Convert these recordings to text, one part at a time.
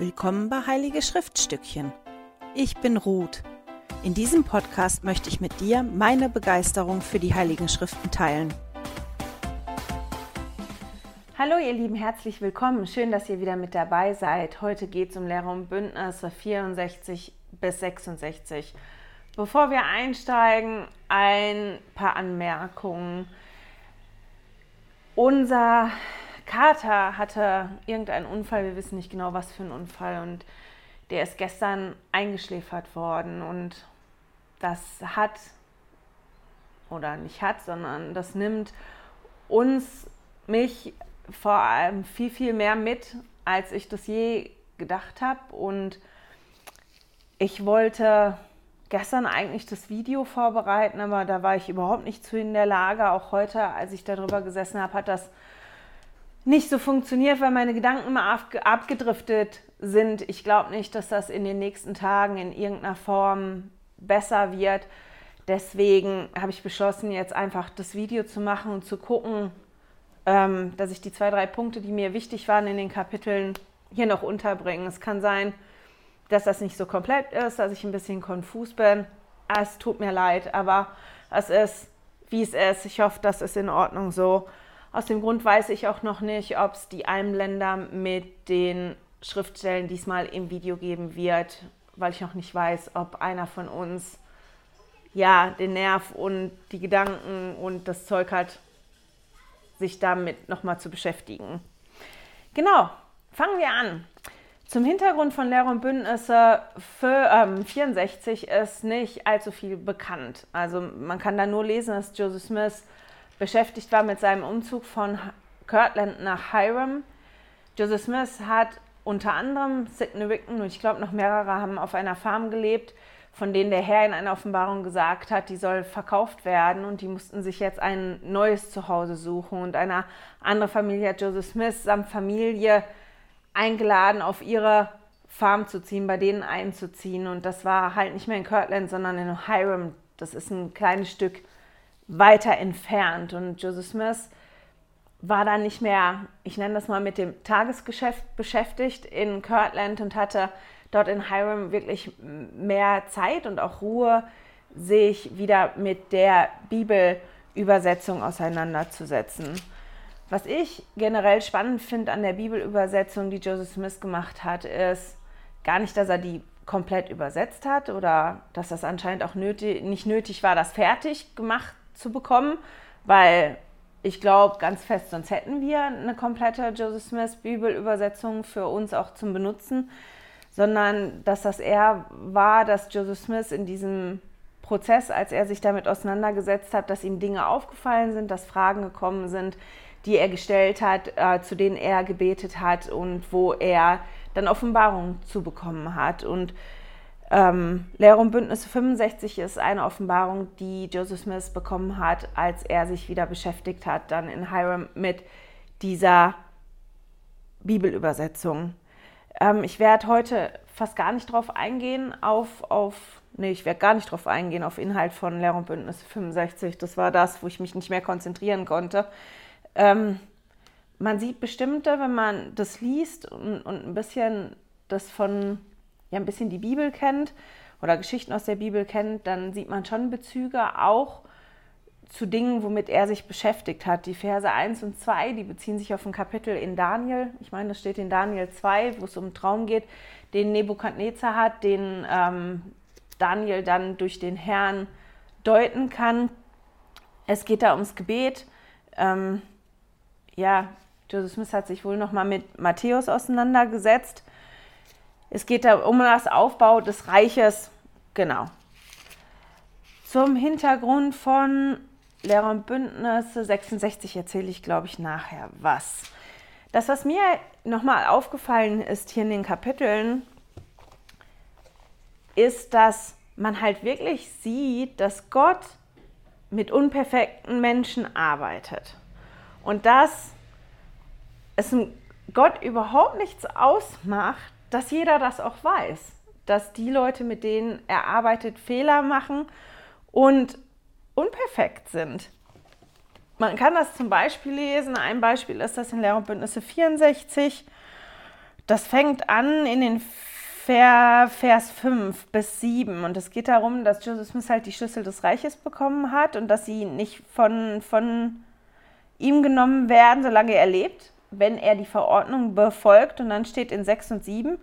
Willkommen bei Heilige Schriftstückchen. Ich bin Ruth. In diesem Podcast möchte ich mit dir meine Begeisterung für die Heiligen Schriften teilen. Hallo ihr Lieben, herzlich willkommen. Schön, dass ihr wieder mit dabei seid. Heute geht es um Lehre und Bündnisse 64 bis 66. Bevor wir einsteigen, ein paar Anmerkungen. Unser Kater hatte irgendeinen Unfall, wir wissen nicht genau, was für ein Unfall. Und der ist gestern eingeschläfert worden. Und das hat oder nicht hat, sondern das nimmt uns, mich vor allem viel, viel mehr mit, als ich das je gedacht habe und ich wollte gestern eigentlich das Video vorbereiten, aber da war ich überhaupt nicht zu in der Lage. Auch heute, als ich darüber gesessen habe, hat das nicht so funktioniert, weil meine Gedanken immer abgedriftet sind. Ich glaube nicht, dass das in den nächsten Tagen in irgendeiner Form besser wird. Deswegen habe ich beschlossen, jetzt einfach das Video zu machen und zu gucken, ähm, dass ich die zwei, drei Punkte, die mir wichtig waren in den Kapiteln, hier noch unterbringe. Es kann sein, dass das nicht so komplett ist, dass ich ein bisschen konfus bin. Es tut mir leid, aber es ist, wie es ist. Ich hoffe, das ist in Ordnung so. Aus dem Grund weiß ich auch noch nicht, ob es die Einblender mit den Schriftstellen diesmal im Video geben wird, weil ich noch nicht weiß, ob einer von uns ja den Nerv und die Gedanken und das Zeug hat, sich damit nochmal zu beschäftigen. Genau, fangen wir an. Zum Hintergrund von Lehre und Bündnisse für, ähm, 64 ist nicht allzu viel bekannt. Also man kann da nur lesen, dass Joseph Smith beschäftigt war mit seinem Umzug von Kirtland nach Hiram. Joseph Smith hat unter anderem Sidney Wicken und ich glaube noch mehrere haben auf einer Farm gelebt, von denen der Herr in einer Offenbarung gesagt hat, die soll verkauft werden und die mussten sich jetzt ein neues Zuhause suchen. Und eine andere Familie hat Joseph Smith samt Familie eingeladen, auf ihre Farm zu ziehen, bei denen einzuziehen. Und das war halt nicht mehr in Kirtland, sondern in Hiram. Das ist ein kleines Stück weiter entfernt. Und Joseph Smith war dann nicht mehr, ich nenne das mal, mit dem Tagesgeschäft beschäftigt in Kirtland und hatte dort in Hiram wirklich mehr Zeit und auch Ruhe, sich wieder mit der Bibelübersetzung auseinanderzusetzen. Was ich generell spannend finde an der Bibelübersetzung, die Joseph Smith gemacht hat, ist gar nicht, dass er die komplett übersetzt hat oder dass das anscheinend auch nötig, nicht nötig war, das fertig gemacht zu bekommen, weil ich glaube ganz fest, sonst hätten wir eine komplette Joseph Smith Bibelübersetzung für uns auch zum Benutzen, sondern dass das eher war, dass Joseph Smith in diesem Prozess, als er sich damit auseinandergesetzt hat, dass ihm Dinge aufgefallen sind, dass Fragen gekommen sind, die er gestellt hat, äh, zu denen er gebetet hat und wo er dann Offenbarungen zu bekommen hat. Und ähm, Lehre und Bündnisse 65 ist eine Offenbarung, die Joseph Smith bekommen hat, als er sich wieder beschäftigt hat, dann in Hiram mit dieser Bibelübersetzung. Ähm, ich werde heute fast gar nicht drauf eingehen, auf, auf nee, ich werde gar nicht drauf eingehen, auf Inhalt von Lehre und Bündnisse 65. Das war das, wo ich mich nicht mehr konzentrieren konnte. Ähm, man sieht bestimmte, wenn man das liest und, und ein bisschen das von ja ein bisschen die Bibel kennt oder Geschichten aus der Bibel kennt, dann sieht man schon Bezüge auch zu Dingen, womit er sich beschäftigt hat. Die Verse 1 und 2, die beziehen sich auf ein Kapitel in Daniel. Ich meine, das steht in Daniel 2, wo es um einen Traum geht, den Nebukadnezar hat, den ähm, Daniel dann durch den Herrn deuten kann. Es geht da ums Gebet. Ähm, ja, Joseph Smith hat sich wohl nochmal mit Matthäus auseinandergesetzt es geht da um das Aufbau des Reiches. Genau. Zum Hintergrund von Lehrer und Bündnisse 66 erzähle ich, glaube ich, nachher was. Das, was mir nochmal aufgefallen ist hier in den Kapiteln, ist, dass man halt wirklich sieht, dass Gott mit unperfekten Menschen arbeitet. Und dass es Gott überhaupt nichts ausmacht, dass jeder das auch weiß, dass die Leute, mit denen er arbeitet, Fehler machen und unperfekt sind. Man kann das zum Beispiel lesen. Ein Beispiel ist das in Lehre und Bündnisse 64. das fängt an in den Vers 5 bis 7 und es geht darum, dass Joseph Smith halt die Schlüssel des Reiches bekommen hat und dass sie nicht von, von ihm genommen werden, solange er lebt, wenn er die Verordnung befolgt. Und dann steht in 6 und 7,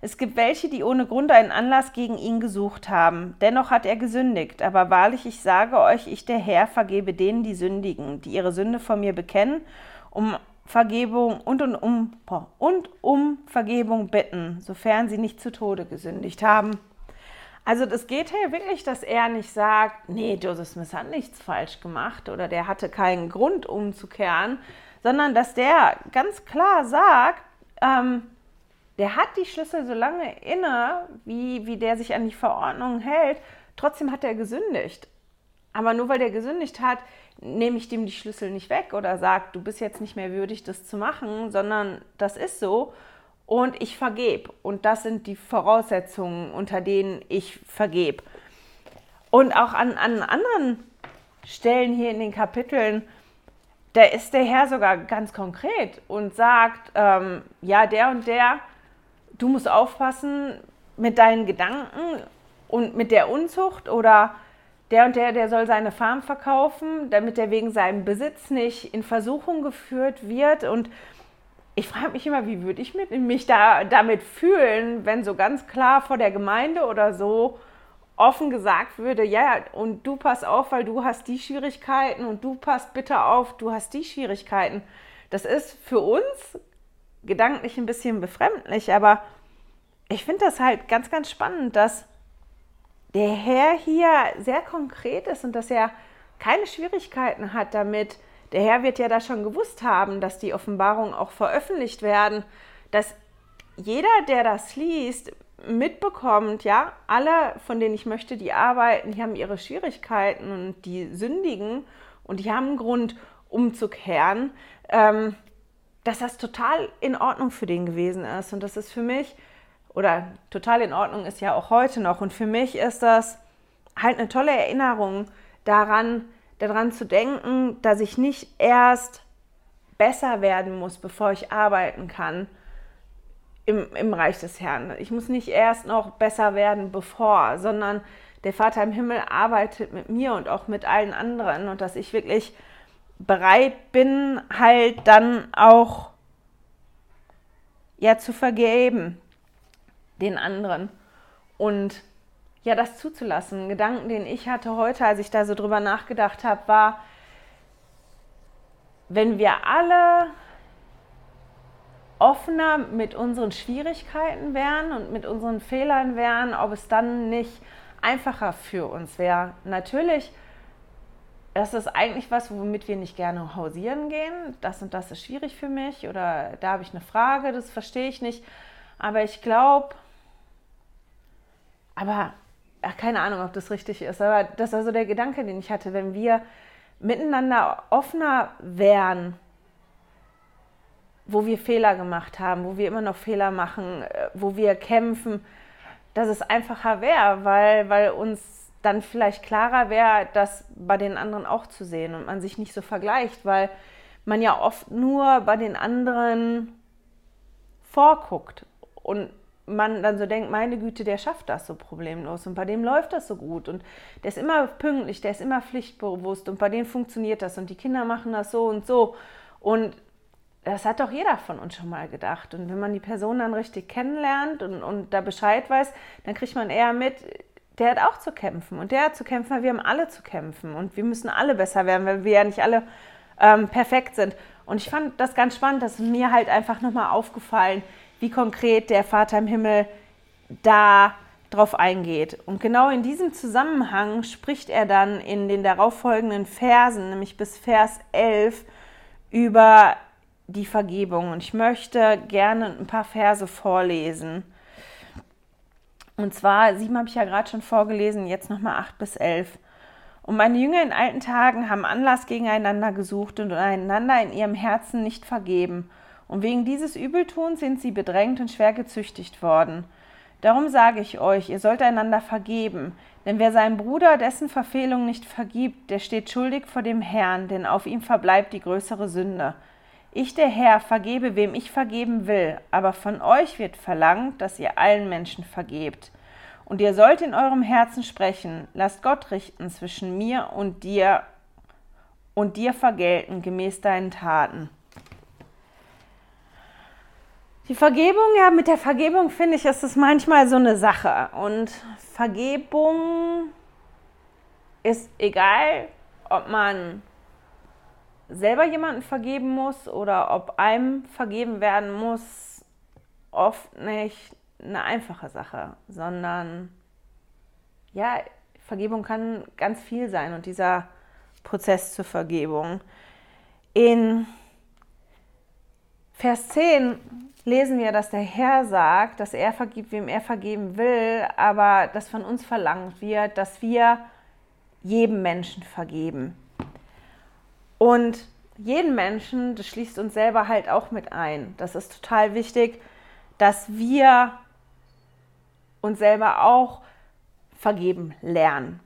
es gibt welche, die ohne Grund einen Anlass gegen ihn gesucht haben. Dennoch hat er gesündigt. Aber wahrlich, ich sage euch, ich der Herr vergebe denen, die sündigen, die ihre Sünde vor mir bekennen, um Vergebung und, und, um, und um Vergebung bitten, sofern sie nicht zu Tode gesündigt haben. Also das geht hier wirklich, dass er nicht sagt, nee, Joseph Smith hat nichts falsch gemacht oder der hatte keinen Grund umzukehren, sondern dass der ganz klar sagt, ähm, der hat die Schlüssel so lange inne, wie, wie der sich an die Verordnung hält, trotzdem hat er gesündigt. Aber nur weil der gesündigt hat, nehme ich dem die Schlüssel nicht weg oder sage, du bist jetzt nicht mehr würdig, das zu machen, sondern das ist so und ich vergebe. Und das sind die Voraussetzungen, unter denen ich vergebe. Und auch an, an anderen Stellen hier in den Kapiteln, da ist der Herr sogar ganz konkret und sagt, ähm, ja, der und der, du musst aufpassen mit deinen Gedanken und mit der Unzucht oder der und der, der soll seine Farm verkaufen, damit er wegen seinem Besitz nicht in Versuchung geführt wird. Und ich frage mich immer, wie würde ich mich da, damit fühlen, wenn so ganz klar vor der Gemeinde oder so offen gesagt würde, ja, und du pass auf, weil du hast die Schwierigkeiten und du passt bitte auf, du hast die Schwierigkeiten. Das ist für uns gedanklich ein bisschen befremdlich, aber ich finde das halt ganz, ganz spannend, dass der Herr hier sehr konkret ist und dass er keine Schwierigkeiten hat damit. Der Herr wird ja da schon gewusst haben, dass die Offenbarungen auch veröffentlicht werden, dass jeder, der das liest, mitbekommt, ja, alle, von denen ich möchte, die arbeiten, die haben ihre Schwierigkeiten und die sündigen und die haben einen Grund umzukehren, ähm, dass das total in Ordnung für den gewesen ist. Und das ist für mich oder total in Ordnung ist ja auch heute noch. Und für mich ist das halt eine tolle Erinnerung daran, daran zu denken, dass ich nicht erst besser werden muss, bevor ich arbeiten kann im, im Reich des Herrn. Ich muss nicht erst noch besser werden, bevor, sondern der Vater im Himmel arbeitet mit mir und auch mit allen anderen und dass ich wirklich bereit bin, halt dann auch ja zu vergeben, den anderen. Und ja, das zuzulassen. Ein Gedanken, den ich hatte heute, als ich da so drüber nachgedacht habe, war, wenn wir alle offener mit unseren Schwierigkeiten wären und mit unseren Fehlern wären, ob es dann nicht einfacher für uns wäre. Natürlich, das ist eigentlich was, womit wir nicht gerne hausieren gehen. Das und das ist schwierig für mich oder da habe ich eine Frage, das verstehe ich nicht. Aber ich glaube, aber ach, keine Ahnung, ob das richtig ist, aber das war so der Gedanke, den ich hatte, wenn wir miteinander offener wären, wo wir Fehler gemacht haben, wo wir immer noch Fehler machen, äh, wo wir kämpfen, dass es einfacher wäre, weil, weil uns dann vielleicht klarer wäre, das bei den anderen auch zu sehen und man sich nicht so vergleicht, weil man ja oft nur bei den anderen vorguckt und man dann so denkt, meine Güte, der schafft das so problemlos und bei dem läuft das so gut und der ist immer pünktlich, der ist immer pflichtbewusst und bei dem funktioniert das und die Kinder machen das so und so und das hat doch jeder von uns schon mal gedacht. Und wenn man die Person dann richtig kennenlernt und, und da Bescheid weiß, dann kriegt man eher mit, der hat auch zu kämpfen. Und der hat zu kämpfen, weil wir haben alle zu kämpfen. Und wir müssen alle besser werden, weil wir ja nicht alle ähm, perfekt sind. Und ich fand das ganz spannend, dass mir halt einfach nochmal aufgefallen, wie konkret der Vater im Himmel da drauf eingeht. Und genau in diesem Zusammenhang spricht er dann in den darauffolgenden Versen, nämlich bis Vers 11, über die Vergebung. Und ich möchte gerne ein paar Verse vorlesen. Und zwar, sieben habe ich ja gerade schon vorgelesen, jetzt nochmal acht bis elf. Und meine Jünger in alten Tagen haben Anlass gegeneinander gesucht und einander in ihrem Herzen nicht vergeben. Und wegen dieses Übeltuns sind sie bedrängt und schwer gezüchtigt worden. Darum sage ich euch, ihr sollt einander vergeben, denn wer seinem Bruder dessen Verfehlung nicht vergibt, der steht schuldig vor dem Herrn, denn auf ihm verbleibt die größere Sünde. Ich, der Herr, vergebe, wem ich vergeben will, aber von euch wird verlangt, dass ihr allen Menschen vergebt. Und ihr sollt in eurem Herzen sprechen, lasst Gott richten zwischen mir und dir und dir vergelten gemäß deinen Taten. Die Vergebung, ja, mit der Vergebung finde ich, ist es manchmal so eine Sache. Und Vergebung ist egal, ob man selber jemanden vergeben muss oder ob einem vergeben werden muss, oft nicht eine einfache Sache, sondern ja, Vergebung kann ganz viel sein und dieser Prozess zur Vergebung. In Vers 10 lesen wir, dass der Herr sagt, dass er vergibt, wem er vergeben will, aber dass von uns verlangt wird, dass wir jedem Menschen vergeben. Und jeden Menschen, das schließt uns selber halt auch mit ein. Das ist total wichtig, dass wir uns selber auch vergeben lernen.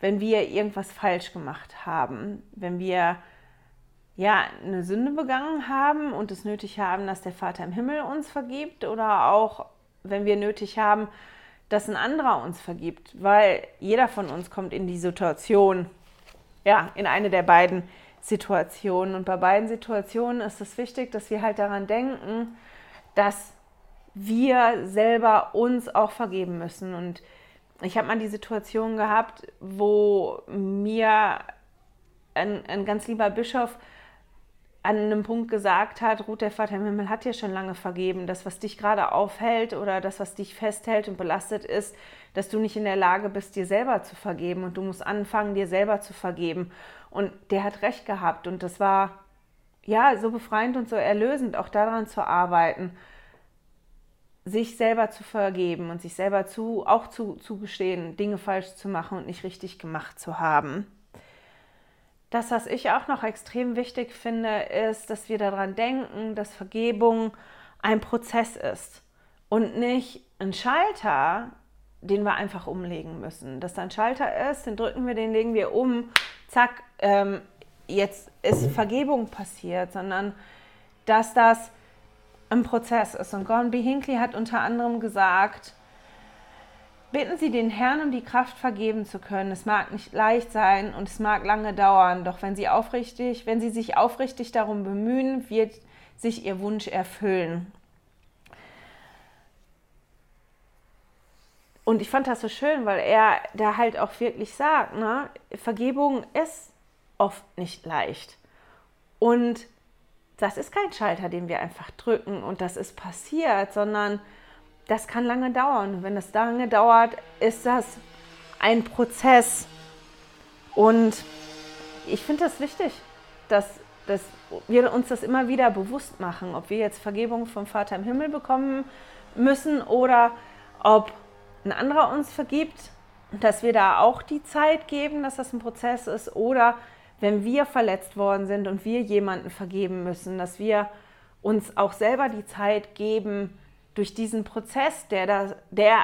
Wenn wir irgendwas falsch gemacht haben, wenn wir ja eine Sünde begangen haben und es nötig haben, dass der Vater im Himmel uns vergibt oder auch wenn wir nötig haben, dass ein anderer uns vergibt, weil jeder von uns kommt in die Situation, ja, in eine der beiden Situationen. Und bei beiden Situationen ist es wichtig, dass wir halt daran denken, dass wir selber uns auch vergeben müssen. Und ich habe mal die Situation gehabt, wo mir ein, ein ganz lieber Bischof an einem Punkt gesagt hat, Ruth, der Vater im Himmel hat dir schon lange vergeben. Das, was dich gerade aufhält oder das, was dich festhält und belastet ist, dass du nicht in der Lage bist, dir selber zu vergeben. Und du musst anfangen, dir selber zu vergeben. Und der hat recht gehabt. Und das war ja so befreiend und so erlösend, auch daran zu arbeiten, sich selber zu vergeben und sich selber zu, auch zu, zugestehen, Dinge falsch zu machen und nicht richtig gemacht zu haben. Das, was ich auch noch extrem wichtig finde, ist, dass wir daran denken, dass Vergebung ein Prozess ist und nicht ein Schalter, den wir einfach umlegen müssen. Dass da ein Schalter ist, den drücken wir, den legen wir um, zack, ähm, jetzt ist Vergebung passiert, sondern dass das ein Prozess ist. Und Gordon B. Hinckley hat unter anderem gesagt, Bitten Sie den Herrn um die Kraft, vergeben zu können. Es mag nicht leicht sein und es mag lange dauern, doch wenn Sie aufrichtig, wenn Sie sich aufrichtig darum bemühen, wird sich Ihr Wunsch erfüllen. Und ich fand das so schön, weil er da halt auch wirklich sagt, ne, Vergebung ist oft nicht leicht. Und das ist kein Schalter, den wir einfach drücken und das ist passiert, sondern das kann lange dauern. Wenn das lange dauert, ist das ein Prozess. Und ich finde das wichtig, dass, dass wir uns das immer wieder bewusst machen, ob wir jetzt Vergebung vom Vater im Himmel bekommen müssen oder ob ein anderer uns vergibt, dass wir da auch die Zeit geben, dass das ein Prozess ist oder wenn wir verletzt worden sind und wir jemanden vergeben müssen, dass wir uns auch selber die Zeit geben, durch diesen Prozess, der da, der,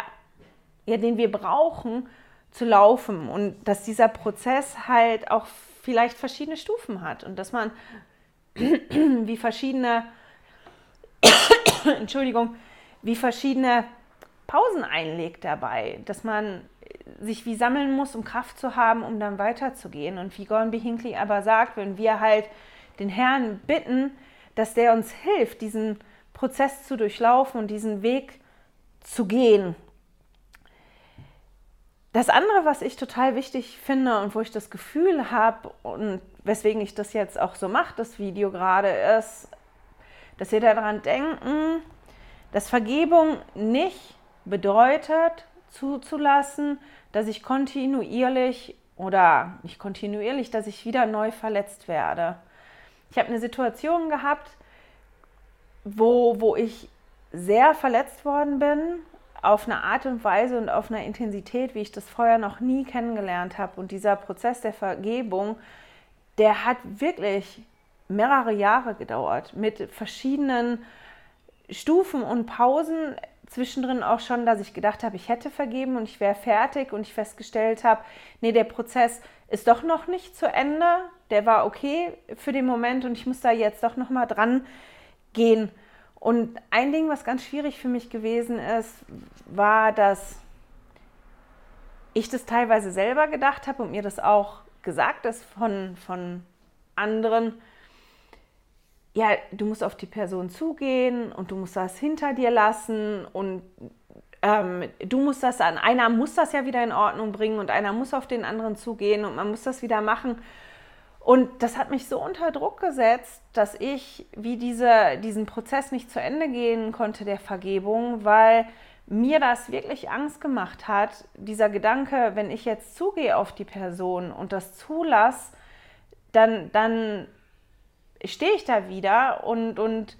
ja, den wir brauchen, zu laufen und dass dieser Prozess halt auch vielleicht verschiedene Stufen hat und dass man wie verschiedene Entschuldigung, wie verschiedene Pausen einlegt dabei, dass man sich wie sammeln muss, um Kraft zu haben, um dann weiterzugehen. Und wie Gordon B. Hinckley aber sagt, wenn wir halt den Herrn bitten, dass der uns hilft, diesen Prozess zu durchlaufen und diesen Weg zu gehen. Das andere, was ich total wichtig finde und wo ich das Gefühl habe und weswegen ich das jetzt auch so mache, das Video gerade, ist, dass wir daran denken, dass Vergebung nicht bedeutet, zuzulassen, dass ich kontinuierlich oder nicht kontinuierlich, dass ich wieder neu verletzt werde. Ich habe eine Situation gehabt, wo, wo ich sehr verletzt worden bin, auf eine Art und Weise und auf eine Intensität, wie ich das vorher noch nie kennengelernt habe. Und dieser Prozess der Vergebung, der hat wirklich mehrere Jahre gedauert, mit verschiedenen Stufen und Pausen. Zwischendrin auch schon, dass ich gedacht habe, ich hätte vergeben und ich wäre fertig und ich festgestellt habe, nee, der Prozess ist doch noch nicht zu Ende. der war okay für den Moment und ich muss da jetzt doch nochmal dran gehen. Und ein Ding, was ganz schwierig für mich gewesen ist, war, dass ich das teilweise selber gedacht habe und mir das auch gesagt ist von, von anderen. Ja, du musst auf die Person zugehen und du musst das hinter dir lassen und ähm, du musst das an, einer muss das ja wieder in Ordnung bringen und einer muss auf den anderen zugehen und man muss das wieder machen. Und das hat mich so unter Druck gesetzt, dass ich wie diese, diesen Prozess nicht zu Ende gehen konnte der Vergebung, weil mir das wirklich Angst gemacht hat, dieser Gedanke, wenn ich jetzt zugehe auf die Person und das zulasse, dann, dann stehe ich da wieder und, und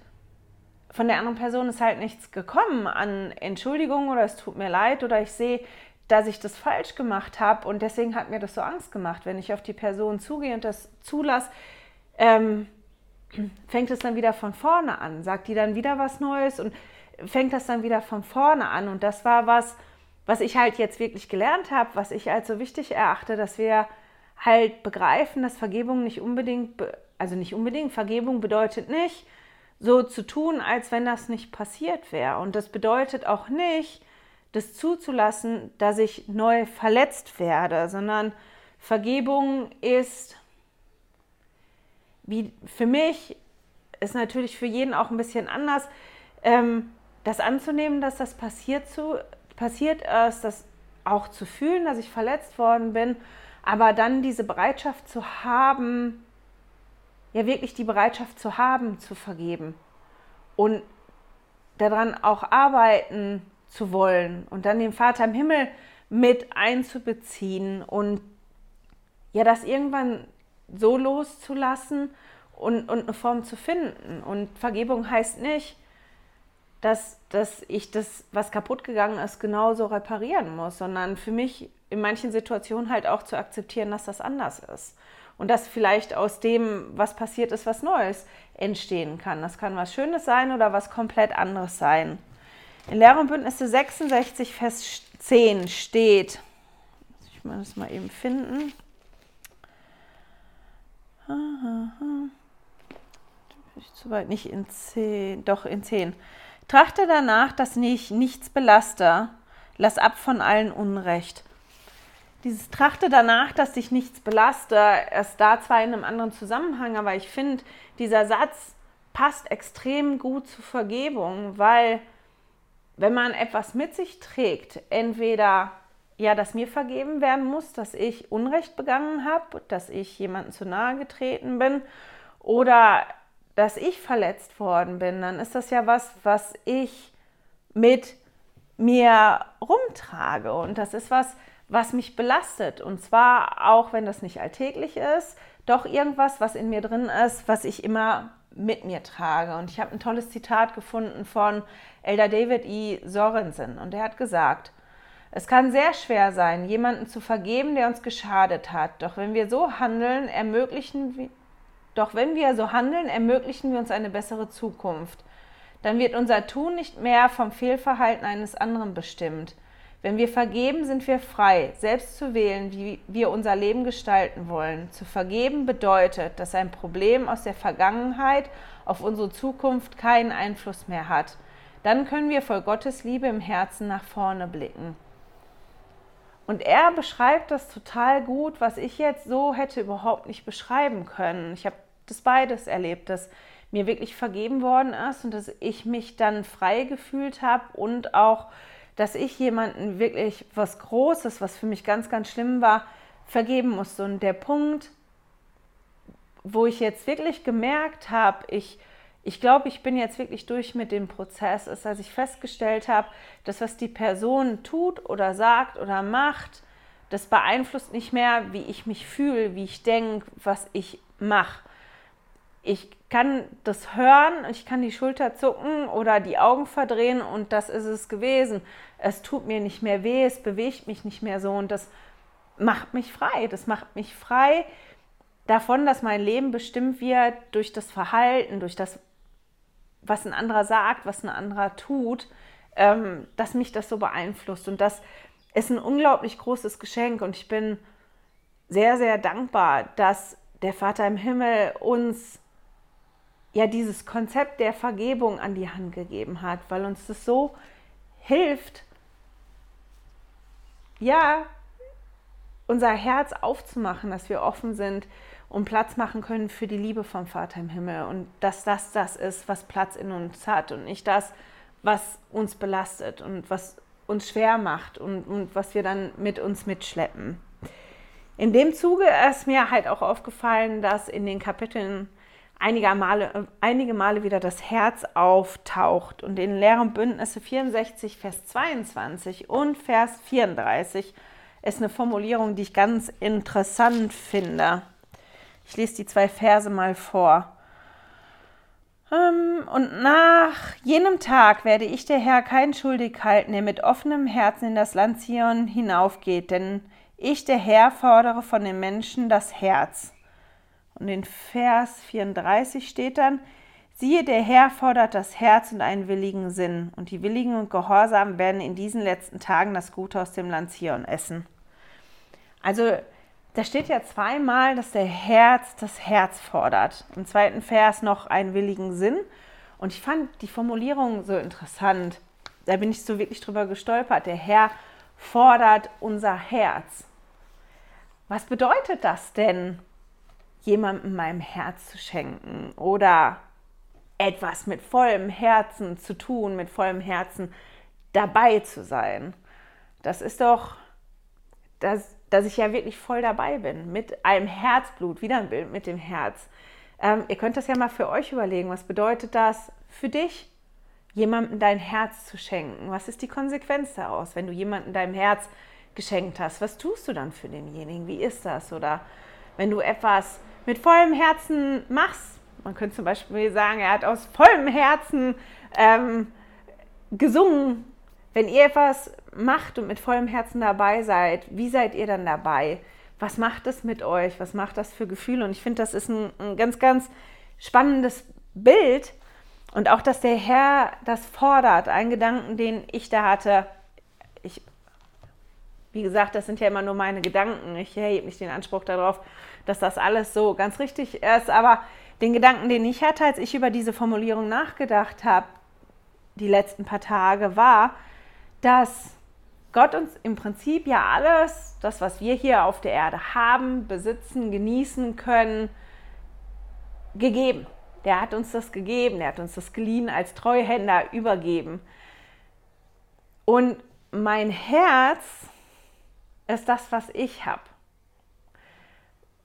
von der anderen Person ist halt nichts gekommen an Entschuldigung oder es tut mir leid oder ich sehe, dass ich das falsch gemacht habe und deswegen hat mir das so Angst gemacht. Wenn ich auf die Person zugehe und das zulasse, ähm, fängt es dann wieder von vorne an, sagt die dann wieder was Neues und fängt das dann wieder von vorne an. Und das war was, was ich halt jetzt wirklich gelernt habe, was ich als so wichtig erachte, dass wir halt begreifen, dass Vergebung nicht unbedingt, also nicht unbedingt, Vergebung bedeutet nicht, so zu tun, als wenn das nicht passiert wäre. Und das bedeutet auch nicht, das zuzulassen, dass ich neu verletzt werde, sondern Vergebung ist, wie für mich, ist natürlich für jeden auch ein bisschen anders, ähm, das anzunehmen, dass das passiert, zu, passiert ist, das auch zu fühlen, dass ich verletzt worden bin, aber dann diese Bereitschaft zu haben, ja wirklich die Bereitschaft zu haben, zu vergeben und daran auch arbeiten zu wollen und dann den Vater im Himmel mit einzubeziehen und ja, das irgendwann so loszulassen und, und eine Form zu finden. Und Vergebung heißt nicht, dass, dass ich das, was kaputt gegangen ist, genauso reparieren muss, sondern für mich in manchen Situationen halt auch zu akzeptieren, dass das anders ist. Und dass vielleicht aus dem, was passiert ist, was Neues entstehen kann. Das kann was Schönes sein oder was komplett anderes sein. In Lehre und Bündnisse 66, Vers 10 steht, ich muss das mal eben finden. Ich zu weit nicht in 10, doch in 10. Trachte danach, dass ich nichts belaste. Lass ab von allen Unrecht. Dieses Trachte danach, dass dich nichts belaste, ist da zwar in einem anderen Zusammenhang, aber ich finde, dieser Satz passt extrem gut zur Vergebung, weil wenn man etwas mit sich trägt, entweder ja, dass mir vergeben werden muss, dass ich Unrecht begangen habe, dass ich jemandem zu nahe getreten bin oder dass ich verletzt worden bin, dann ist das ja was, was ich mit mir rumtrage. Und das ist was, was mich belastet. Und zwar auch, wenn das nicht alltäglich ist, doch irgendwas, was in mir drin ist, was ich immer mit mir trage. Und ich habe ein tolles Zitat gefunden von Elder David E. Sorensen. Und er hat gesagt, es kann sehr schwer sein, jemanden zu vergeben, der uns geschadet hat. Doch wenn wir so handeln, ermöglichen wir doch wenn wir so handeln, ermöglichen wir uns eine bessere Zukunft. Dann wird unser Tun nicht mehr vom Fehlverhalten eines anderen bestimmt. Wenn wir vergeben, sind wir frei, selbst zu wählen, wie wir unser Leben gestalten wollen. Zu vergeben bedeutet, dass ein Problem aus der Vergangenheit auf unsere Zukunft keinen Einfluss mehr hat. Dann können wir voll Gottes Liebe im Herzen nach vorne blicken. Und er beschreibt das total gut, was ich jetzt so hätte überhaupt nicht beschreiben können. Ich habe das beides erlebt, dass mir wirklich vergeben worden ist und dass ich mich dann frei gefühlt habe und auch, dass ich jemanden wirklich was Großes, was für mich ganz, ganz schlimm war, vergeben musste. Und der Punkt, wo ich jetzt wirklich gemerkt habe, ich ich glaube, ich bin jetzt wirklich durch mit dem Prozess, ist, als ich festgestellt habe, dass was die Person tut oder sagt oder macht, das beeinflusst nicht mehr, wie ich mich fühle, wie ich denke, was ich mache. Ich kann das hören, ich kann die Schulter zucken oder die Augen verdrehen und das ist es gewesen. Es tut mir nicht mehr weh, es bewegt mich nicht mehr so und das macht mich frei. Das macht mich frei davon, dass mein Leben bestimmt wird durch das Verhalten, durch das, was ein anderer sagt, was ein anderer tut, ähm, dass mich das so beeinflusst. Und das ist ein unglaublich großes Geschenk und ich bin sehr, sehr dankbar, dass der Vater im Himmel uns ja dieses Konzept der Vergebung an die Hand gegeben hat, weil uns das so hilft, ja, unser Herz aufzumachen, dass wir offen sind und Platz machen können für die Liebe vom Vater im Himmel und dass das das ist, was Platz in uns hat und nicht das, was uns belastet und was uns schwer macht und, und was wir dann mit uns mitschleppen. In dem Zuge ist mir halt auch aufgefallen, dass in den Kapiteln einige Male, einige Male wieder das Herz auftaucht. Und in Lehren Bündnisse 64, Vers 22 und Vers 34 ist eine Formulierung, die ich ganz interessant finde. Ich lese die zwei Verse mal vor. Ähm, und nach jenem Tag werde ich der Herr kein schuldig halten, der mit offenem Herzen in das Land Zion hinaufgeht, denn ich, der Herr, fordere von den Menschen das Herz. Und in Vers 34 steht dann, siehe, der Herr fordert das Herz und einen willigen Sinn, und die Willigen und Gehorsamen werden in diesen letzten Tagen das Gute aus dem Land Zion essen. Also da steht ja zweimal, dass der Herz das Herz fordert. Im zweiten Vers noch einen willigen Sinn. Und ich fand die Formulierung so interessant. Da bin ich so wirklich drüber gestolpert. Der Herr fordert unser Herz. Was bedeutet das denn, jemandem meinem Herz zu schenken oder etwas mit vollem Herzen zu tun, mit vollem Herzen dabei zu sein? Das ist doch, das, dass ich ja wirklich voll dabei bin, mit einem Herzblut, wieder ein Bild mit dem Herz. Ähm, ihr könnt das ja mal für euch überlegen. Was bedeutet das für dich, jemandem dein Herz zu schenken? Was ist die Konsequenz daraus, wenn du jemandem dein Herz geschenkt hast? Was tust du dann für denjenigen? Wie ist das? Oder wenn du etwas mit vollem Herzen machst, man könnte zum Beispiel sagen, er hat aus vollem Herzen ähm, gesungen. Wenn ihr etwas macht und mit vollem Herzen dabei seid, wie seid ihr dann dabei? Was macht es mit euch? Was macht das für Gefühle? Und ich finde, das ist ein, ein ganz, ganz spannendes Bild. Und auch, dass der Herr das fordert, ein Gedanken, den ich da hatte. Ich, wie gesagt, das sind ja immer nur meine Gedanken. Ich erhebe nicht den Anspruch darauf, dass das alles so ganz richtig ist. Aber den Gedanken, den ich hatte, als ich über diese Formulierung nachgedacht habe, die letzten paar Tage, war, dass Gott uns im Prinzip ja alles, das, was wir hier auf der Erde haben, besitzen, genießen können, gegeben. Der hat uns das gegeben, der hat uns das geliehen, als Treuhänder übergeben. Und mein Herz ist das, was ich habe.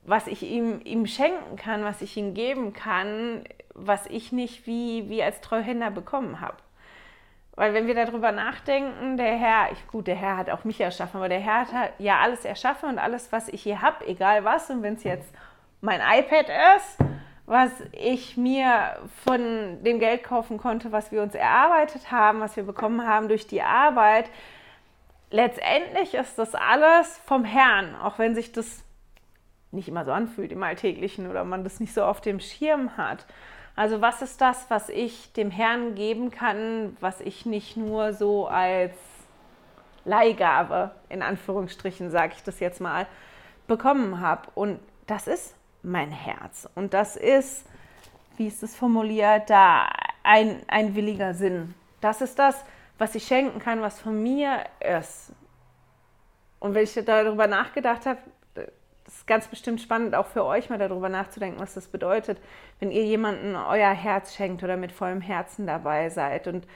Was ich ihm, ihm schenken kann, was ich ihm geben kann, was ich nicht wie, wie als Treuhänder bekommen habe. Weil wenn wir darüber nachdenken, der Herr, ich, gut, der Herr hat auch mich erschaffen, aber der Herr hat ja alles erschaffen und alles, was ich hier habe, egal was, und wenn es jetzt mein iPad ist, was ich mir von dem Geld kaufen konnte, was wir uns erarbeitet haben, was wir bekommen haben durch die Arbeit, letztendlich ist das alles vom Herrn, auch wenn sich das nicht immer so anfühlt im Alltäglichen oder man das nicht so auf dem Schirm hat. Also was ist das, was ich dem Herrn geben kann, was ich nicht nur so als Leihgabe, in Anführungsstrichen sage ich das jetzt mal, bekommen habe. Und das ist mein Herz. Und das ist, wie ist es formuliert, da ein, ein williger Sinn. Das ist das, was ich schenken kann, was von mir ist. Und wenn ich darüber nachgedacht habe, das ist ganz bestimmt spannend, auch für euch mal darüber nachzudenken, was das bedeutet, wenn ihr jemandem euer Herz schenkt oder mit vollem Herzen dabei seid. Und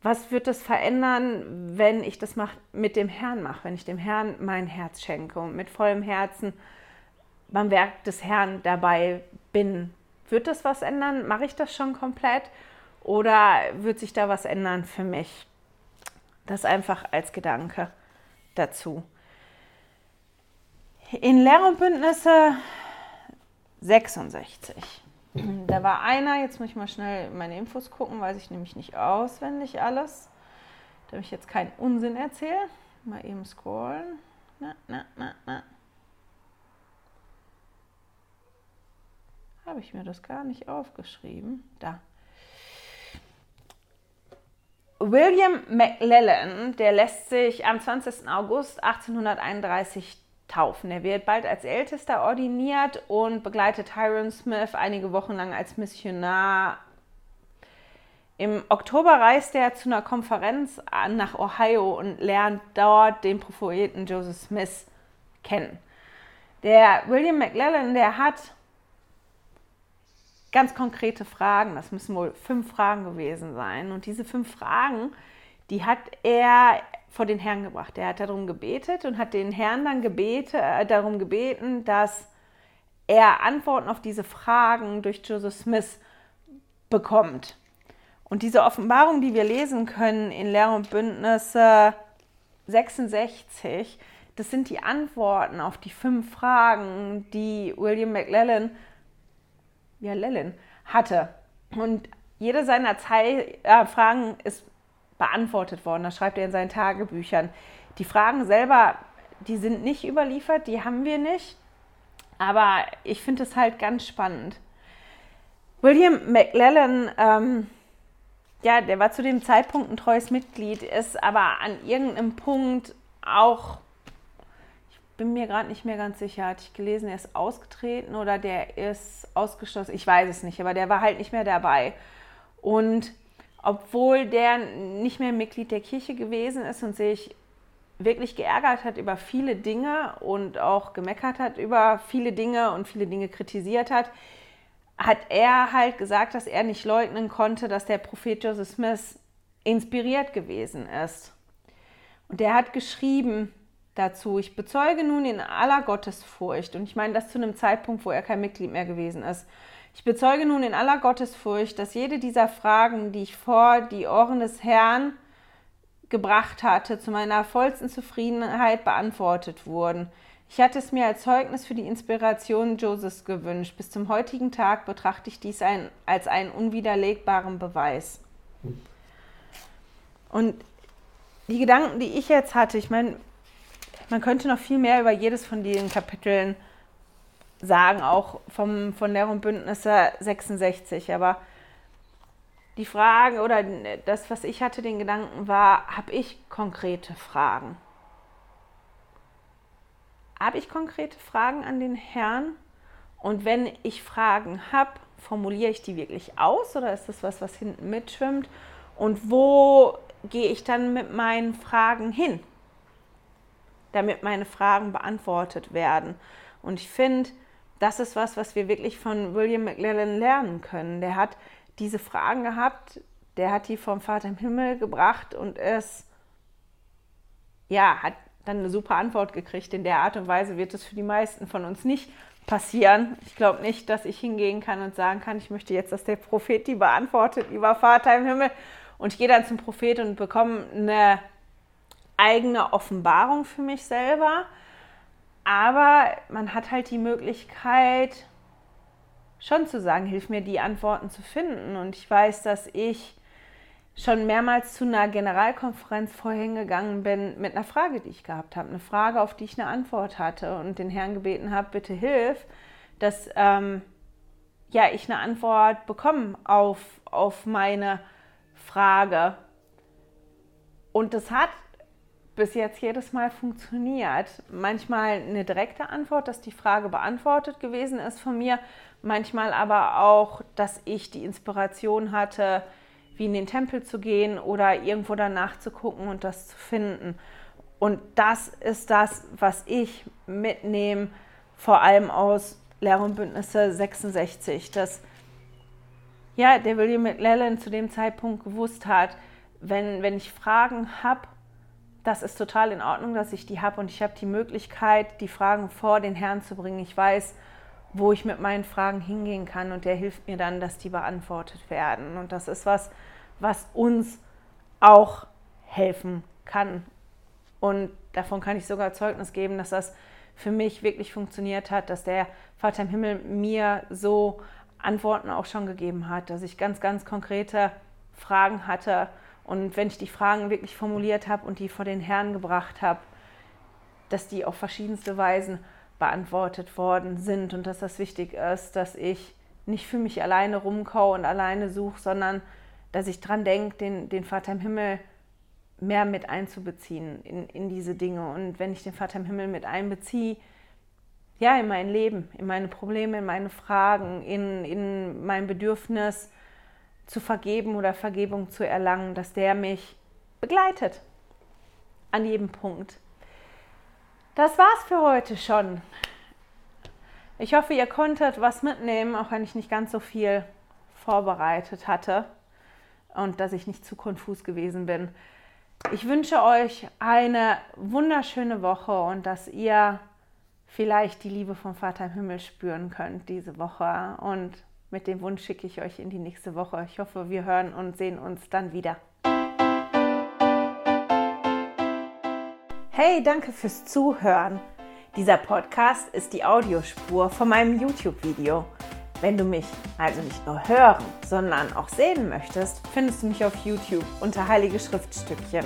was wird das verändern, wenn ich das mit dem Herrn mache, wenn ich dem Herrn mein Herz schenke und mit vollem Herzen beim Werk des Herrn dabei bin? Wird das was ändern? Mache ich das schon komplett? Oder wird sich da was ändern für mich? Das einfach als Gedanke dazu. In Lehre und Bündnisse 66. Da war einer, jetzt muss ich mal schnell meine Infos gucken, weiß ich nämlich nicht auswendig alles, damit ich jetzt keinen Unsinn erzähle. Mal eben scrollen. Na, na, na, na. Habe ich mir das gar nicht aufgeschrieben? Da. William McLellan, der lässt sich am 20. August 1831 taufen. Er wird bald als Ältester ordiniert und begleitet Hiram Smith einige Wochen lang als Missionar. Im Oktober reist er zu einer Konferenz nach Ohio und lernt dort den Propheten Joseph Smith kennen. Der William McLellan, der hat ganz konkrete Fragen. Das müssen wohl fünf Fragen gewesen sein. Und diese fünf Fragen, die hat er vor den Herrn gebracht. Er hat darum gebetet und hat den Herrn dann gebete, äh, darum gebeten, dass er Antworten auf diese Fragen durch Joseph Smith bekommt. Und diese Offenbarung, die wir lesen können in Lehr und Bündnisse 66, das sind die Antworten auf die fünf Fragen, die William McLellan, ja, Lellin, hatte. Und jede seiner Zei äh, Fragen ist beantwortet worden. Das schreibt er in seinen Tagebüchern. Die Fragen selber, die sind nicht überliefert, die haben wir nicht. Aber ich finde es halt ganz spannend. William McLellan, ähm, ja, der war zu dem Zeitpunkt ein treues Mitglied, ist aber an irgendeinem Punkt auch, ich bin mir gerade nicht mehr ganz sicher, hatte ich gelesen, er ist ausgetreten oder der ist ausgeschlossen, ich weiß es nicht, aber der war halt nicht mehr dabei. Und obwohl der nicht mehr Mitglied der Kirche gewesen ist und sich wirklich geärgert hat über viele Dinge und auch gemeckert hat über viele Dinge und viele Dinge kritisiert hat, hat er halt gesagt, dass er nicht leugnen konnte, dass der Prophet Joseph Smith inspiriert gewesen ist. Und er hat geschrieben dazu, ich bezeuge nun in aller Gottesfurcht, und ich meine das zu einem Zeitpunkt, wo er kein Mitglied mehr gewesen ist, ich bezeuge nun in aller Gottesfurcht, dass jede dieser Fragen, die ich vor die Ohren des Herrn gebracht hatte, zu meiner vollsten Zufriedenheit beantwortet wurden. Ich hatte es mir als Zeugnis für die Inspiration Josephs gewünscht. Bis zum heutigen Tag betrachte ich dies ein, als einen unwiderlegbaren Beweis. Und die Gedanken, die ich jetzt hatte, ich meine, man könnte noch viel mehr über jedes von diesen Kapiteln sagen, auch vom, von und Bündnisse 66. Aber die Frage oder das, was ich hatte, den Gedanken war, habe ich konkrete Fragen? Habe ich konkrete Fragen an den Herrn? Und wenn ich Fragen habe, formuliere ich die wirklich aus oder ist das was, was hinten mitschwimmt? Und wo gehe ich dann mit meinen Fragen hin, damit meine Fragen beantwortet werden? Und ich finde, das ist was, was wir wirklich von William McLellan lernen können. Der hat diese Fragen gehabt, der hat die vom Vater im Himmel gebracht und es, ja, hat dann eine super Antwort gekriegt. In der Art und Weise wird es für die meisten von uns nicht passieren. Ich glaube nicht, dass ich hingehen kann und sagen kann, ich möchte jetzt, dass der Prophet die beantwortet, lieber Vater im Himmel. Und ich gehe dann zum Prophet und bekomme eine eigene Offenbarung für mich selber. Aber man hat halt die Möglichkeit, schon zu sagen, hilf mir, die Antworten zu finden. Und ich weiß, dass ich schon mehrmals zu einer Generalkonferenz vorhin gegangen bin mit einer Frage, die ich gehabt habe. Eine Frage, auf die ich eine Antwort hatte und den Herrn gebeten habe, bitte hilf, dass ähm, ja, ich eine Antwort bekomme auf, auf meine Frage. Und das hat bis jetzt jedes Mal funktioniert. Manchmal eine direkte Antwort, dass die Frage beantwortet gewesen ist von mir. Manchmal aber auch, dass ich die Inspiration hatte, wie in den Tempel zu gehen oder irgendwo danach zu gucken und das zu finden. Und das ist das, was ich mitnehme, vor allem aus Lehr und Bündnisse 66, dass ja, der William McLellan zu dem Zeitpunkt gewusst hat, wenn, wenn ich Fragen habe, das ist total in Ordnung, dass ich die habe und ich habe die Möglichkeit, die Fragen vor den Herrn zu bringen. Ich weiß, wo ich mit meinen Fragen hingehen kann und der hilft mir dann, dass die beantwortet werden. Und das ist was, was uns auch helfen kann. Und davon kann ich sogar Zeugnis geben, dass das für mich wirklich funktioniert hat, dass der Vater im Himmel mir so Antworten auch schon gegeben hat, dass ich ganz, ganz konkrete Fragen hatte und wenn ich die Fragen wirklich formuliert habe und die vor den Herrn gebracht habe, dass die auf verschiedenste Weisen beantwortet worden sind und dass das wichtig ist, dass ich nicht für mich alleine rumkau und alleine suche, sondern dass ich dran denke, den, den Vater im Himmel mehr mit einzubeziehen in, in diese Dinge. Und wenn ich den Vater im Himmel mit einbeziehe, ja, in mein Leben, in meine Probleme, in meine Fragen, in, in mein Bedürfnis zu vergeben oder Vergebung zu erlangen, dass der mich begleitet an jedem Punkt. Das war's für heute schon. Ich hoffe, ihr konntet was mitnehmen, auch wenn ich nicht ganz so viel vorbereitet hatte und dass ich nicht zu konfus gewesen bin. Ich wünsche euch eine wunderschöne Woche und dass ihr vielleicht die Liebe vom Vater im Himmel spüren könnt diese Woche. Und mit dem Wunsch schicke ich euch in die nächste Woche. Ich hoffe, wir hören und sehen uns dann wieder. Hey, danke fürs Zuhören. Dieser Podcast ist die Audiospur von meinem YouTube-Video. Wenn du mich also nicht nur hören, sondern auch sehen möchtest, findest du mich auf YouTube unter Heilige Schriftstückchen.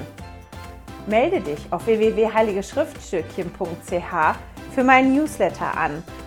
Melde dich auf www.heiligeschriftstückchen.ch für meinen Newsletter an